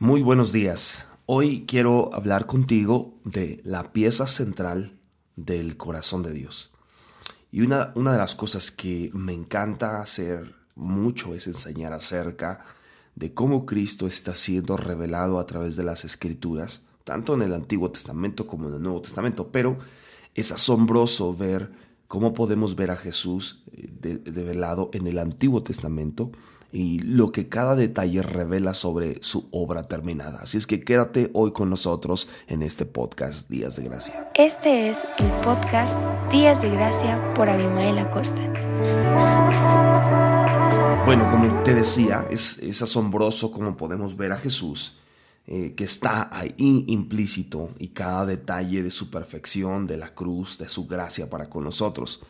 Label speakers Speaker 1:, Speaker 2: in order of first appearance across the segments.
Speaker 1: Muy buenos días. Hoy quiero hablar contigo de la pieza central del corazón de Dios. Y una, una, de las cosas que me encanta hacer mucho es enseñar acerca de cómo Cristo está siendo revelado a través de las escrituras, tanto en el Antiguo Testamento como en el Nuevo Testamento. Pero es asombroso ver cómo podemos ver a Jesús revelado en el Antiguo Testamento y lo que cada detalle revela sobre su obra terminada. Así es que quédate hoy con nosotros en este podcast Días de Gracia.
Speaker 2: Este es el podcast Días de Gracia por Abimael Acosta.
Speaker 1: Bueno, como te decía, es, es asombroso cómo podemos ver a Jesús eh, que está ahí implícito y cada detalle de su perfección, de la cruz, de su gracia para con nosotros.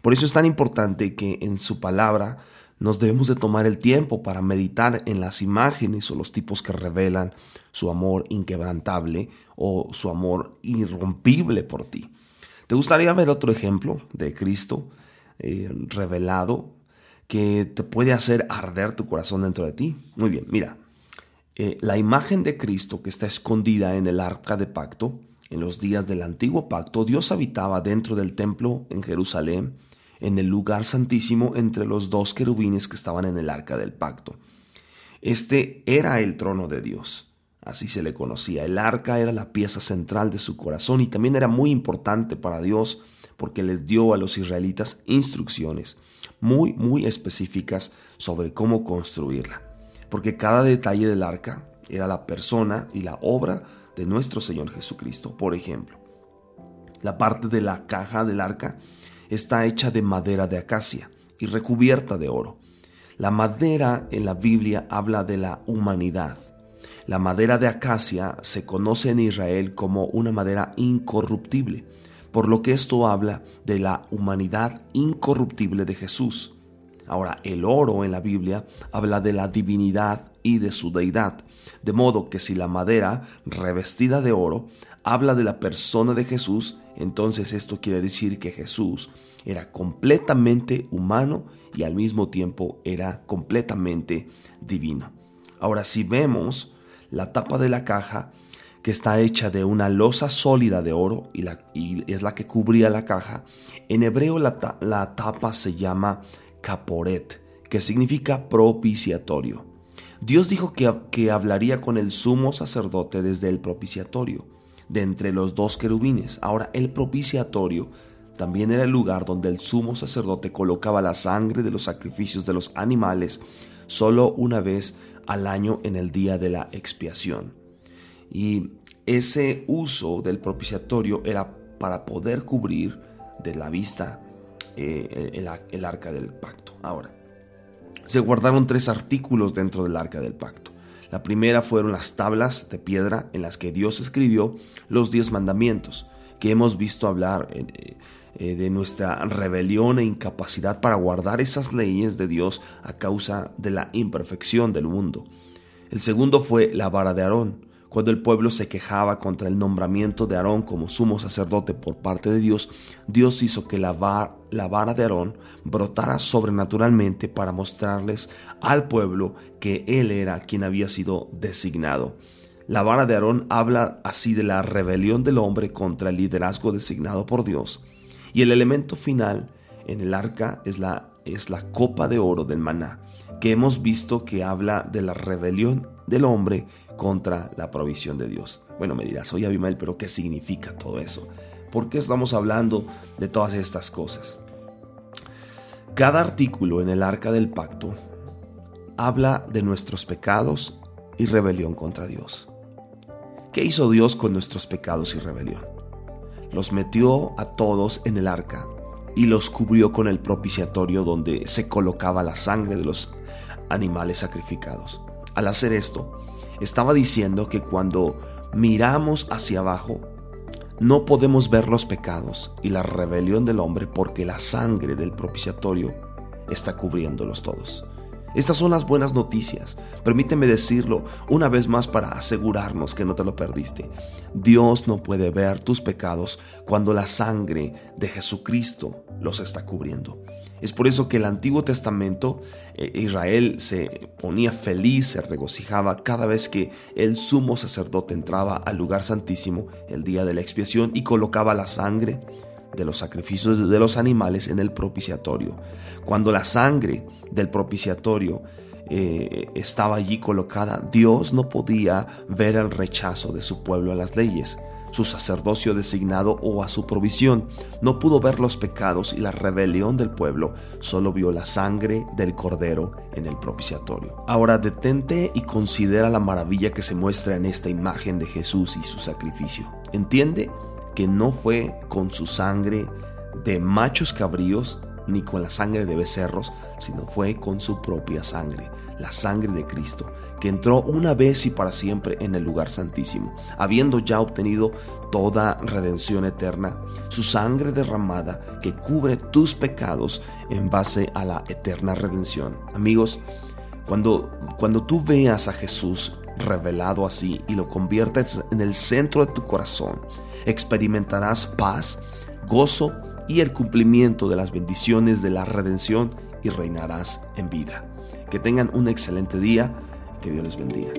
Speaker 1: Por eso es tan importante que en su palabra nos debemos de tomar el tiempo para meditar en las imágenes o los tipos que revelan su amor inquebrantable o su amor irrompible por ti. ¿Te gustaría ver otro ejemplo de Cristo eh, revelado que te puede hacer arder tu corazón dentro de ti? Muy bien, mira, eh, la imagen de Cristo que está escondida en el arca de pacto, en los días del antiguo pacto, Dios habitaba dentro del templo en Jerusalén en el lugar santísimo entre los dos querubines que estaban en el arca del pacto. Este era el trono de Dios, así se le conocía. El arca era la pieza central de su corazón y también era muy importante para Dios porque les dio a los israelitas instrucciones muy, muy específicas sobre cómo construirla. Porque cada detalle del arca era la persona y la obra de nuestro Señor Jesucristo. Por ejemplo, la parte de la caja del arca está hecha de madera de acacia y recubierta de oro. La madera en la Biblia habla de la humanidad. La madera de acacia se conoce en Israel como una madera incorruptible, por lo que esto habla de la humanidad incorruptible de Jesús. Ahora, el oro en la Biblia habla de la divinidad y de su deidad, de modo que si la madera revestida de oro habla de la persona de Jesús, entonces esto quiere decir que Jesús era completamente humano y al mismo tiempo era completamente divino. Ahora si vemos la tapa de la caja, que está hecha de una losa sólida de oro y, es la que cubría la caja, en hebreo la, la tapa se llama caporet, que significa propiciatorio. Dios dijo que, que hablaría con el sumo sacerdote desde el propiciatorio de entre los dos querubines. Ahora, el propiciatorio también era el lugar donde el sumo sacerdote colocaba la sangre de los sacrificios de los animales solo una vez al año en el día de la expiación. Y ese uso del propiciatorio era para poder cubrir de la vista eh, el, el arca del pacto. Ahora, se guardaron tres artículos dentro del arca del pacto. La primera fueron las tablas de piedra en las que Dios escribió los diez mandamientos, que hemos visto hablar eh, eh, de nuestra rebelión e incapacidad para guardar esas leyes de Dios a causa de la imperfección del mundo. El segundo fue la vara de Aarón, cuando el pueblo se quejaba contra el nombramiento de Aarón como sumo sacerdote por parte de Dios, Dios hizo que la, vara de Aarón brotara sobrenaturalmente para mostrarles al pueblo que él era quien había sido designado. La vara de Aarón habla así de la rebelión del hombre contra el liderazgo designado por Dios. Y el elemento final en el arca es la, copa de oro del maná, que hemos visto que habla de la rebelión del hombre contra la provisión de Dios. Bueno, me dirás, oye Abimael, pero ¿qué significa todo eso? ¿Por qué estamos hablando de todas estas cosas? Cada artículo en el arca del pacto habla de nuestros pecados y rebelión contra Dios. ¿Qué hizo Dios con nuestros pecados y rebelión? Los metió a todos en el arca y los cubrió con el propiciatorio donde se colocaba la sangre de los animales sacrificados. Al hacer esto, estaba diciendo que cuando miramos hacia abajo, no podemos ver los pecados y la rebelión del hombre porque la sangre del propiciatorio está cubriéndolos todos. Estas son las buenas noticias. Permíteme decirlo una vez más para asegurarnos que no te lo perdiste. Dios no puede ver tus pecados cuando la sangre de Jesucristo los está cubriendo. Es por eso que el Antiguo Testamento, eh, Israel se ponía feliz, se regocijaba cada vez que el sumo sacerdote entraba al lugar santísimo el día de la expiación y colocaba la sangre de los sacrificios de los animales en el propiciatorio. Cuando la sangre del propiciatorio eh, estaba allí colocada, Dios no podía ver el rechazo de su pueblo a las leyes su sacerdocio designado o a su provisión. No pudo ver los pecados y la rebelión del pueblo, solo vio la sangre del cordero en el propiciatorio. Ahora detente y considera la maravilla que se muestra en esta imagen de Jesús y su sacrificio. Entiende que no fue con su sangre de machos cabríos ni con la sangre de becerros, sino fue con su propia sangre, la sangre de Cristo, que entró una vez y para siempre en el lugar santísimo, habiendo ya obtenido toda redención eterna, su sangre derramada que cubre tus pecados en base a la eterna redención. Amigos, cuando, cuando tú veas a Jesús revelado así y lo conviertes en el centro de tu corazón, experimentarás paz, gozo y el cumplimiento de las bendiciones de la redención y reinarás en vida. Que tengan un excelente día, que Dios les bendiga.